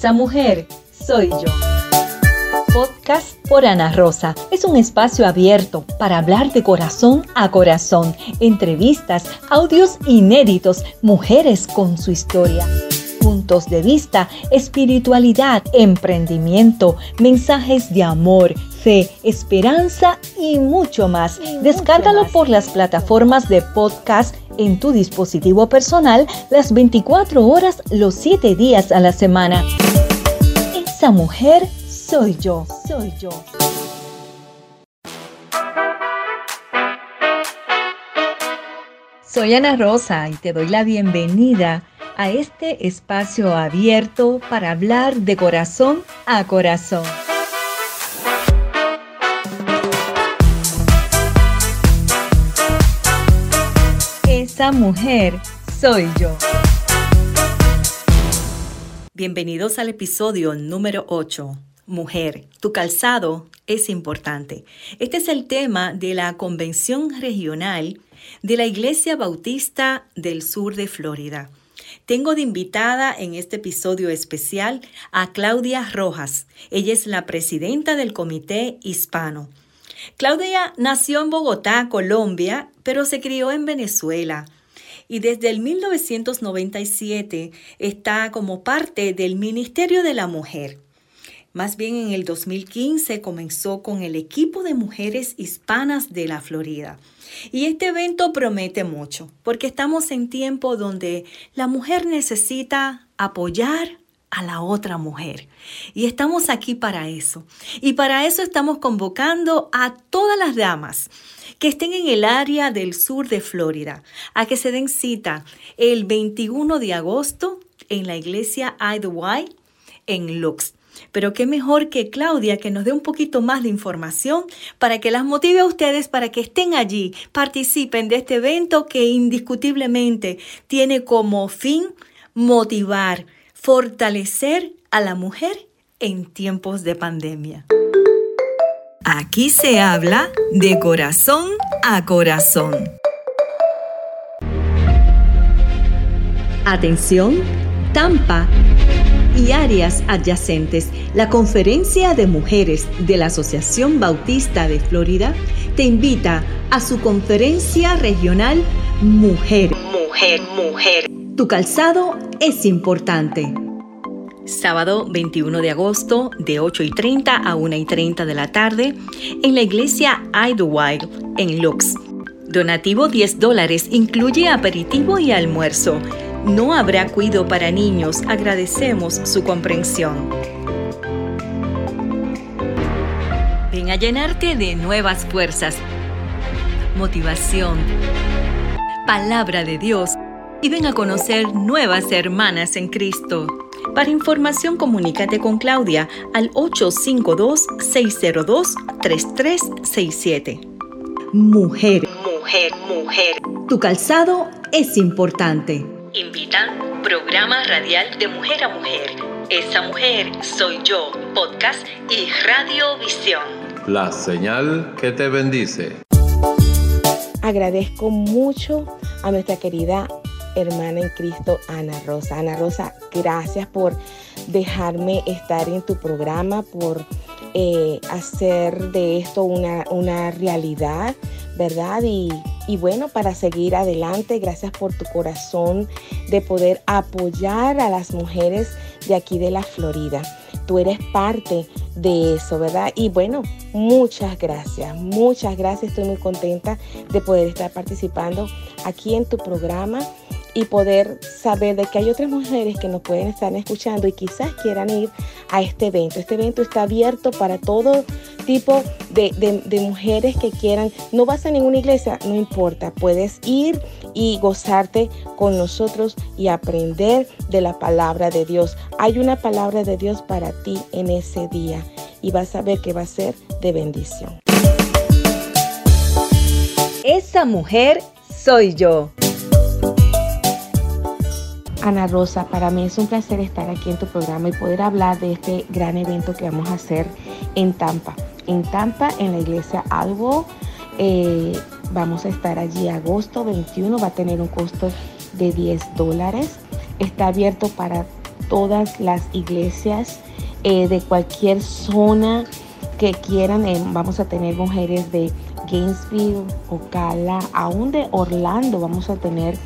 Esa mujer soy yo. Podcast por Ana Rosa. Es un espacio abierto para hablar de corazón a corazón, entrevistas, audios inéditos, mujeres con su historia puntos de vista, espiritualidad, emprendimiento, mensajes de amor, fe, esperanza y mucho más. Descárgalo por las plataformas de podcast en tu dispositivo personal las 24 horas, los 7 días a la semana. Esa mujer soy yo, soy yo. Soy Ana Rosa y te doy la bienvenida a este espacio abierto para hablar de corazón a corazón. Esa mujer soy yo. Bienvenidos al episodio número 8. Mujer, tu calzado es importante. Este es el tema de la Convención Regional de la Iglesia Bautista del Sur de Florida. Tengo de invitada en este episodio especial a Claudia Rojas. Ella es la presidenta del Comité Hispano. Claudia nació en Bogotá, Colombia, pero se crió en Venezuela y desde el 1997 está como parte del Ministerio de la Mujer. Más bien en el 2015 comenzó con el equipo de mujeres hispanas de la Florida. Y este evento promete mucho, porque estamos en tiempo donde la mujer necesita apoyar a la otra mujer. Y estamos aquí para eso. Y para eso estamos convocando a todas las damas que estén en el área del sur de Florida a que se den cita el 21 de agosto en la iglesia Idlewild en Lux. Pero qué mejor que Claudia que nos dé un poquito más de información para que las motive a ustedes para que estén allí, participen de este evento que indiscutiblemente tiene como fin motivar, fortalecer a la mujer en tiempos de pandemia. Aquí se habla de corazón a corazón. Atención, Tampa y áreas adyacentes, la Conferencia de Mujeres de la Asociación Bautista de Florida te invita a su conferencia regional Mujer, Mujer, Mujer. Tu calzado es importante. Sábado 21 de agosto de 8 y 30 a 1 y 30 de la tarde en la iglesia Idlewild en Lux. Donativo 10 dólares incluye aperitivo y almuerzo. No habrá cuido para niños. Agradecemos su comprensión. Ven a llenarte de nuevas fuerzas, motivación, palabra de Dios y ven a conocer nuevas hermanas en Cristo. Para información comunícate con Claudia al 852-602-3367. Mujer, mujer, mujer. Tu calzado es importante. Invitan programa radial de mujer a mujer. Esa mujer soy yo, podcast y radiovisión. La señal que te bendice. Agradezco mucho a nuestra querida hermana en Cristo, Ana Rosa. Ana Rosa, gracias por dejarme estar en tu programa, por eh, hacer de esto una, una realidad, ¿verdad? Y, y bueno, para seguir adelante, gracias por tu corazón de poder apoyar a las mujeres de aquí de la Florida. Tú eres parte de eso, ¿verdad? Y bueno, muchas gracias, muchas gracias. Estoy muy contenta de poder estar participando aquí en tu programa y poder saber de que hay otras mujeres que nos pueden estar escuchando y quizás quieran ir a este evento. Este evento está abierto para todo tipo de, mujeres que quieran. No vas a ninguna iglesia, no importa, puedes ir y gozarte con nosotros y aprender de la palabra de Dios. Hay una palabra de Dios para ti en ese día y vas a ver que va a ser de bendición. Esa mujer soy yo. Ana Rosa, para mí es un placer estar aquí en tu programa y poder hablar de este gran evento que vamos a hacer en Tampa. En Tampa, en la iglesia Albo, eh, vamos a estar allí agosto 21, va a tener un costo de 10 dólares. Está abierto para todas las iglesias eh, de cualquier zona que quieran. Eh, vamos a tener mujeres de Gainesville, Ocala, aún de Orlando vamos a tener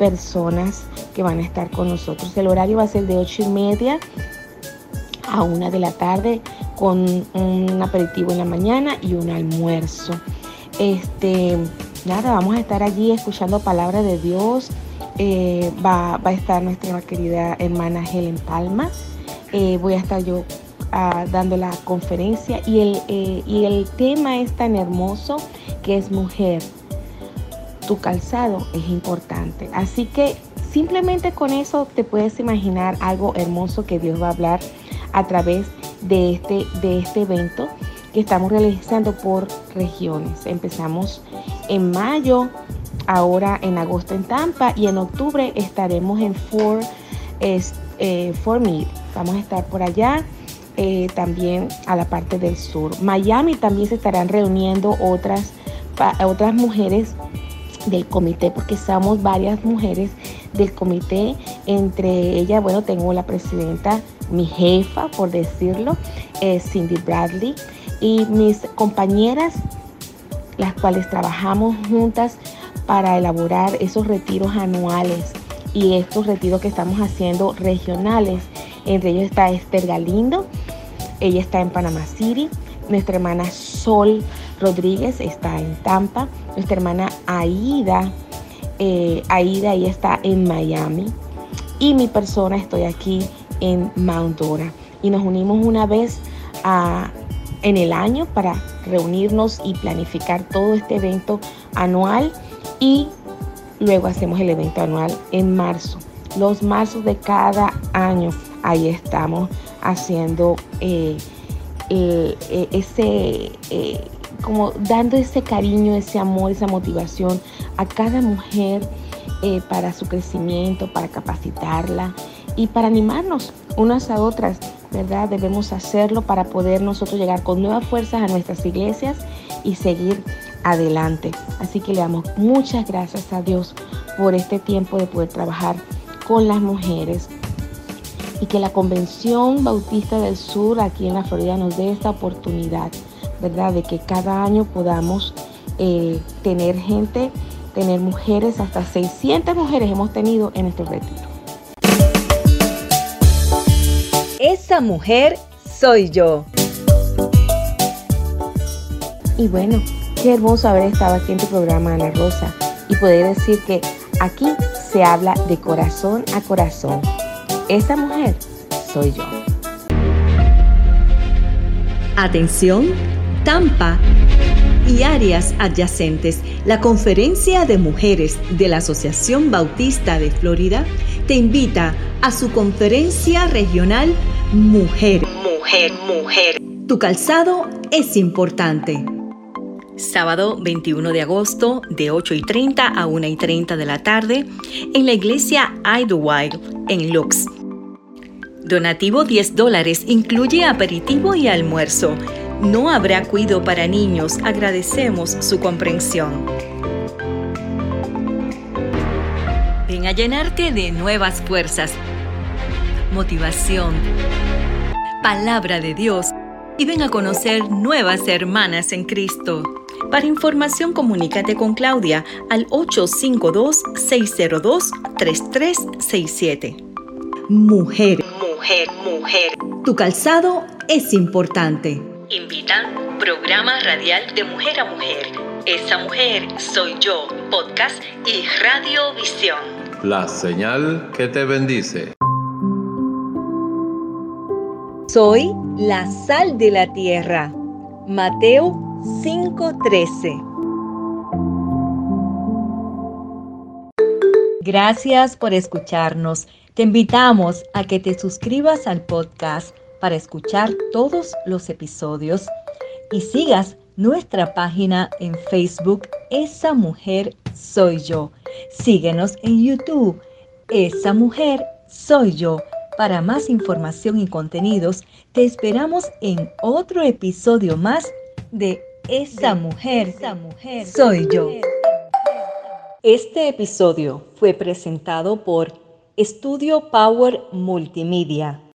personas que van a estar con nosotros. El horario va a ser de 8 y media a 1 de la tarde con un aperitivo en la mañana y un almuerzo. Este, nada, vamos a estar allí escuchando palabra de Dios. Eh, va, a estar nuestra querida hermana Helen Palma. Eh, voy a estar yo ah, dando la conferencia y el, eh, y el tema es tan hermoso que es mujer. Tu calzado es importante. Así que simplemente con eso te puedes imaginar algo hermoso que Dios va a hablar a través de este, de este evento que estamos realizando por regiones. Empezamos en mayo, ahora en agosto en Tampa y en octubre estaremos en Fort, eh, Fort Meade. Vamos a estar por allá. Eh, también a la parte del sur. Miami también se estarán reuniendo otras, otras mujeres del comité, porque somos varias mujeres del comité. Entre ellas, bueno, tengo la presidenta, mi jefa, por decirlo, eh, Cindy Bradley y mis compañeras, las cuales trabajamos juntas para elaborar esos retiros anuales y estos retiros que estamos haciendo regionales. Entre ellos está Esther Galindo, ella está en Panama City, nuestra hermana Sol Rodríguez está en Tampa, nuestra hermana Aida, eh, Aida ella está en Miami y mi persona estoy aquí en Mount Dora y nos unimos una vez a, en el año para reunirnos y planificar todo este evento anual y luego hacemos el evento anual en marzo. Los marzos de cada año, ahí estamos haciendo eh, eh, ese, eh, como dando ese cariño, ese amor, esa motivación a cada mujer para su crecimiento, para capacitarla y para animarnos unas a otras ¿verdad? Debemos hacerlo para poder nosotros llegar con nuevas fuerzas a nuestras iglesias y seguir adelante. Así que le damos muchas gracias a Dios por este tiempo de poder trabajar con las mujeres y que la Convención Bautista del Sur aquí en la Florida nos dé esta oportunidad, ¿verdad? De que cada año podamos eh, tener gente, tener mujeres, hasta 600 mujeres hemos tenido en nuestro retiro. Esa mujer soy yo. Y bueno, qué hermoso haber estado aquí en tu programa, Ana Rosa, y poder decir que aquí se habla de corazón a corazón. Esa mujer soy yo. Atención, Tampa y áreas adyacentes. La Conferencia de Mujeres de la Asociación Bautista de Florida te invita a su conferencia regional Mujer, Mujer, Mujer. Tu calzado es importante. Sábado 21 de agosto de 8 y 30 a 1 y 30 de la tarde en la iglesia Idlewild en Lux. Donativo 10 dólares incluye aperitivo y almuerzo. No habrá cuido para niños. Agradecemos su comprensión. Ven a llenarte de nuevas fuerzas, motivación, palabra de Dios y ven a conocer nuevas hermanas en Cristo. Para información comunícate con Claudia al 852-602-3367. Mujer, mujer, mujer. Tu calzado es importante. Invitan programa radial de mujer a mujer. Esa mujer soy yo, podcast y radiovisión. La señal que te bendice. Soy la sal de la tierra. Mateo 5:13. Gracias por escucharnos. Te invitamos a que te suscribas al podcast para escuchar todos los episodios y sigas nuestra página en Facebook Esa Mujer Soy Yo. Síguenos en YouTube Esa Mujer Soy Yo. Para más información y contenidos, te esperamos en otro episodio más de Esa Mujer, Esa mujer Soy Yo. Este episodio fue presentado por Estudio Power Multimedia